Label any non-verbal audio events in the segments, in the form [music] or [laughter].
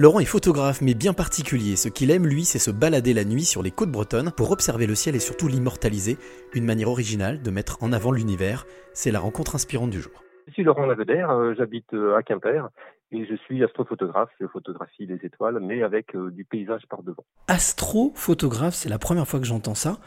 Laurent est photographe mais bien particulier. Ce qu'il aime, lui, c'est se balader la nuit sur les côtes bretonnes pour observer le ciel et surtout l'immortaliser. Une manière originale de mettre en avant l'univers. C'est la rencontre inspirante du jour. Je suis Laurent Laveder, euh, j'habite euh, à Quimper et je suis astrophotographe. Je photographie les étoiles mais avec euh, du paysage par devant. Astrophotographe, c'est la première fois que j'entends ça.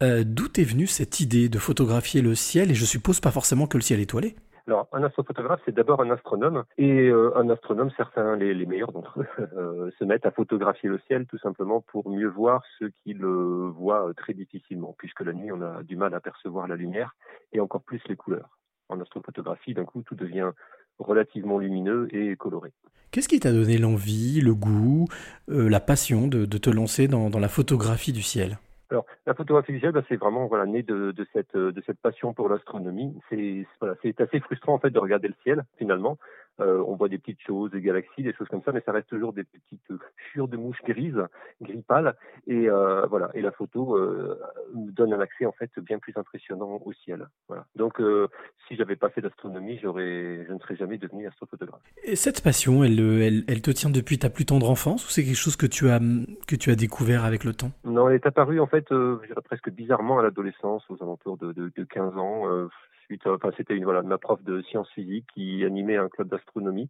D'où est venue cette idée de photographier le ciel? Et je suppose pas forcément que le ciel étoilé alors, un astrophotographe, c'est d'abord un astronome, et euh, un astronome, certains, les, meilleurs d'entre eux, [laughs] euh, se mettent à photographier le ciel tout simplement pour mieux voir ce qu'ils voient euh, très difficilement, puisque la nuit, on a du mal à percevoir la lumière, et encore plus les couleurs. En astrophotographie, d'un coup, tout devient relativement lumineux et coloré. Qu'est-ce qui t'a donné l'envie, le goût, la passion de, te lancer dans la photographie du ciel? Alors, la photographie visuelle, bah, c'est vraiment voilà né de, de, cette de cette passion pour l'astronomie. C'est voilà, assez frustrant en fait de regarder le ciel finalement. Euh, on voit des petites choses, des galaxies, des choses comme ça, mais ça reste toujours des petites [laughs] fures de mouches grises, gris pâle. Et euh, voilà. Et la photo euh, donne un accès en fait bien plus impressionnant au ciel. Voilà. Donc, euh, si j'avais pas fait d'astronomie, j'aurais, je ne serais jamais devenu astrophotographe. Et cette passion, elle, elle, elle te tient depuis ta plus tendre enfance ou c'est quelque chose que tu as que tu as découvert avec le temps? Non, elle est apparue en fait, presque bizarrement à l'adolescence, aux alentours de, de, de 15 ans. Euh, enfin, c'était une voilà ma prof de sciences physiques qui animait un club d'astronomie.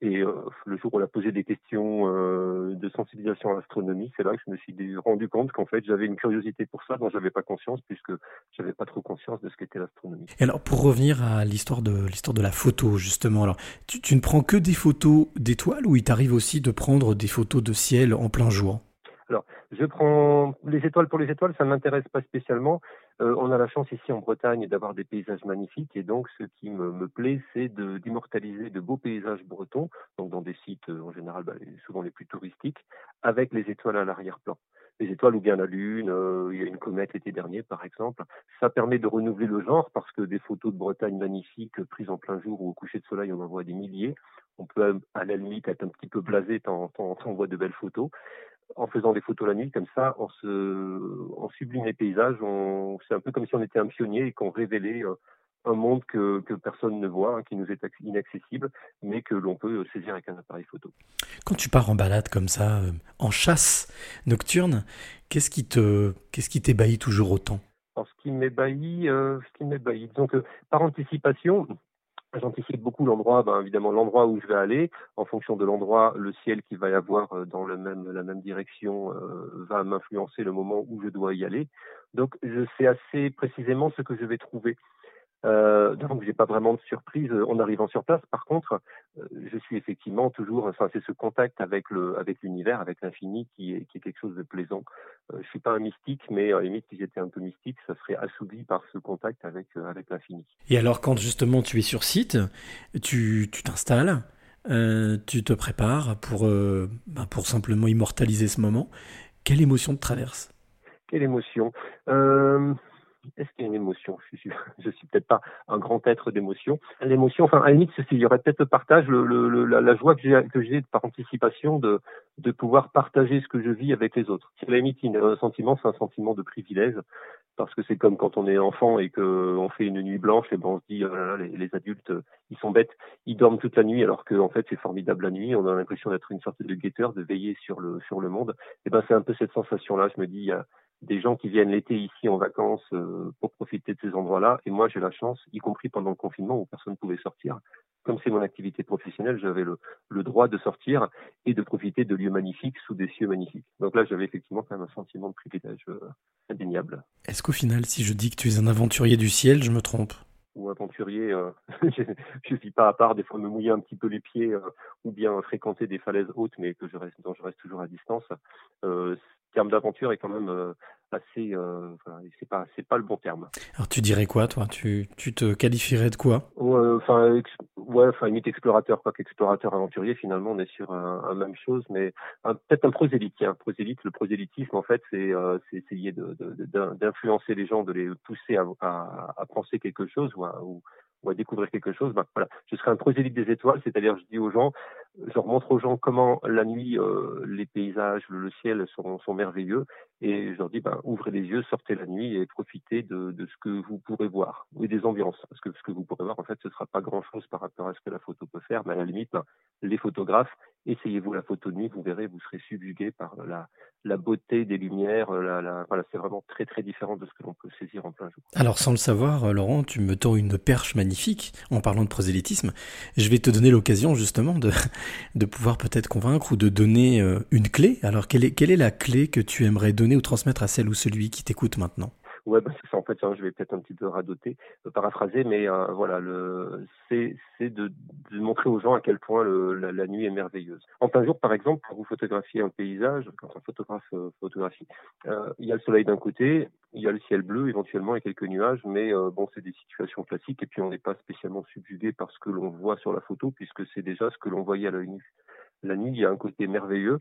Et euh, le jour où elle a posé des questions euh, de sensibilisation à l'astronomie, c'est là que je me suis rendu compte qu'en fait j'avais une curiosité pour ça dont j'avais pas conscience puisque j'avais pas trop conscience de ce qu'était l'astronomie. Et alors pour revenir à l'histoire de l'histoire de la photo justement, alors tu, tu ne prends que des photos d'étoiles ou il t'arrive aussi de prendre des photos de ciel en plein jour? Alors, je prends les étoiles pour les étoiles, ça ne m'intéresse pas spécialement. Euh, on a la chance ici en Bretagne d'avoir des paysages magnifiques et donc ce qui me, me plaît, c'est d'immortaliser de, beaux paysages bretons, donc dans des sites euh, en général bah, souvent les plus touristiques, avec les étoiles à l'arrière-plan. Les étoiles ou bien la Lune, euh, il y a une comète l'été dernier par exemple. Ça permet de renouveler le genre parce que des photos de Bretagne magnifiques prises en plein jour ou au coucher de soleil, on en voit des milliers. On peut à la limite être un petit peu blasé tant on voit de belles photos en faisant des photos la nuit, comme ça, on, se, on sublime les paysages. C'est un peu comme si on était un pionnier et qu'on révélait euh, un monde que, que, personne ne voit, hein, qui nous est inaccessible, mais que l'on peut saisir avec un appareil photo. Quand tu pars en balade comme ça, euh, en chasse nocturne, qu'est-ce qui te, qu'est-ce qui t'ébahit toujours autant? Alors, ce qui m'ébahit, euh, ce qui m'ébahit, par anticipation, J'anticipe beaucoup l'endroit, ben, évidemment l'endroit où je vais aller. En fonction de l'endroit, le ciel qui va y avoir euh, dans le même, la même direction euh, va m'influencer le moment où je dois y aller. Donc je sais assez précisément ce que je vais trouver. Euh, donc j'ai pas vraiment de surprise en arrivant sur place. Par contre, euh, je suis effectivement toujours, enfin c'est ce contact avec le, avec l'univers, avec l'infini qui est, qui est quelque chose de plaisant. Euh, je suis pas un mystique, mais à la limite si j'étais un peu mystique, ça serait assouvi par ce contact avec euh, avec l'infini. Et alors quand justement tu es sur site, tu tu t'installes, euh, tu te prépares pour ben, pour simplement immortaliser ce moment. Quelle émotion te traverse? Quelle émotion? Euh, est-ce qu'il y a une émotion? Je suis, [laughs] je suis peut-être pas un grand être d'émotion. L'émotion, enfin, à la limite, il y aurait peut-être le partage, le, le, la, la, joie que j'ai, par anticipation de, de pouvoir partager ce que je vis avec les autres. À la limite, un sentiment, c'est un sentiment de privilège, parce que c'est comme quand on est enfant et qu'on fait une nuit blanche, et ben on se dit, là là, les, les, adultes, ils sont bêtes, ils dorment toute la nuit, alors que en fait, c'est formidable la nuit. On a l'impression d'être une sorte de guetteur, de veiller sur le sur le monde. Et ben, c'est un peu cette sensation-là. Je me dis, des gens qui viennent l'été ici en vacances euh, pour profiter de ces endroits-là. Et moi, j'ai la chance, y compris pendant le confinement où personne ne pouvait sortir. Comme c'est mon activité professionnelle, j'avais le, le, droit de sortir et de profiter de lieux magnifiques sous des cieux magnifiques. Donc là, j'avais effectivement quand même un sentiment de privilège euh, indéniable. Est-ce qu'au final, si je dis que tu es un aventurier du ciel, je me trompe? Ou aventurier, euh, [laughs] je ne vis pas à part, des fois me mouiller un petit peu les pieds euh, ou bien fréquenter des falaises hautes, mais que je reste, dont je reste toujours à distance. Euh, terme d'aventure est quand même euh, assez, euh, enfin, c'est pas, c'est pas le bon terme. Alors tu dirais quoi, toi? Tu, tu te qualifierais de quoi? Enfin, ouais, ouais, enfin, limite explorateur, pas qu'explorateur aventurier. Finalement, on est sur un, un même chose, mais peut-être un prosélite. Un prosélyte, le prosélytisme, en fait, c'est, euh, c'est essayer de, de, d'influencer les gens, de les pousser à, à, à penser quelque chose ou à, ou, ou à découvrir quelque chose, ben voilà, je serai un prosélyte des étoiles, c'est-à-dire je dis aux gens, je montre aux gens comment la nuit euh, les paysages, le, ciel sont, sont, merveilleux et je leur dis ben, ouvrez les yeux, sortez la nuit et profitez de, de, ce que vous pourrez voir et des ambiances parce que ce que vous pourrez voir en fait ce sera pas grand chose par rapport à ce que la photo peut faire mais à la limite ben, les photographes essayez-vous la photo de nuit vous verrez vous serez subjugué par la, la beauté des lumières la, la, voilà c'est vraiment très très différent de ce que l'on peut saisir en plein jour. Alors sans le savoir Laurent tu me tends une perche magnifique en parlant de prosélytisme je vais te donner l'occasion justement de de pouvoir peut-être convaincre ou de donner euh, une clé. Alors, quelle est, quelle est la clé que tu aimerais donner ou transmettre à celle ou celui qui t'écoute maintenant? Ouais, bah c'est ça. En fait, hein, je vais peut-être un petit peu radoter, euh, paraphraser, mais euh, voilà, le, c'est, c'est de, de, montrer aux gens à quel point le, la, nuit est merveilleuse. En plein jour, par exemple, quand vous photographiez un paysage, quand un photographe euh, photographie, il y a le soleil d'un côté, il y a le ciel bleu éventuellement et quelques nuages, mais bon, c'est des situations classiques et puis on n'est pas spécialement subjugué par ce que l'on voit sur la photo puisque c'est déjà ce que l'on voyait à l'œil nu. La nuit, il y a un côté merveilleux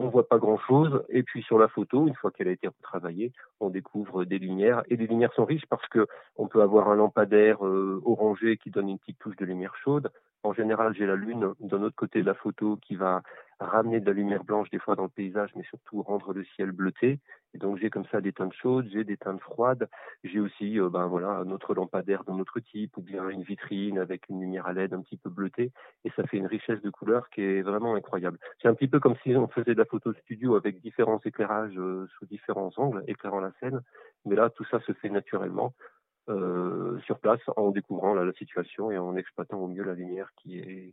on voit pas grand chose. Et puis sur la photo, une fois qu'elle a été retravaillée, on découvre des lumières. Et les lumières sont riches parce que on peut avoir un lampadaire euh, orangé qui donne une petite touche de lumière chaude. En général, j'ai la lune d'un autre côté de la photo qui va ramener de la lumière blanche des fois dans le paysage, mais surtout rendre le ciel bleuté. Et donc j'ai comme ça des teintes chaudes, j'ai des teintes froides, j'ai aussi euh, ben voilà un autre lampadaire d'un autre type ou bien une vitrine avec une lumière à LED un petit peu bleutée et ça fait une richesse de couleurs qui est vraiment incroyable. C'est un petit peu comme si on faisait de la photo studio avec différents éclairages euh, sous différents angles éclairant la scène, mais là tout ça se fait naturellement. Euh, sur place en découvrant la situation et en exploitant au mieux la lumière qui est.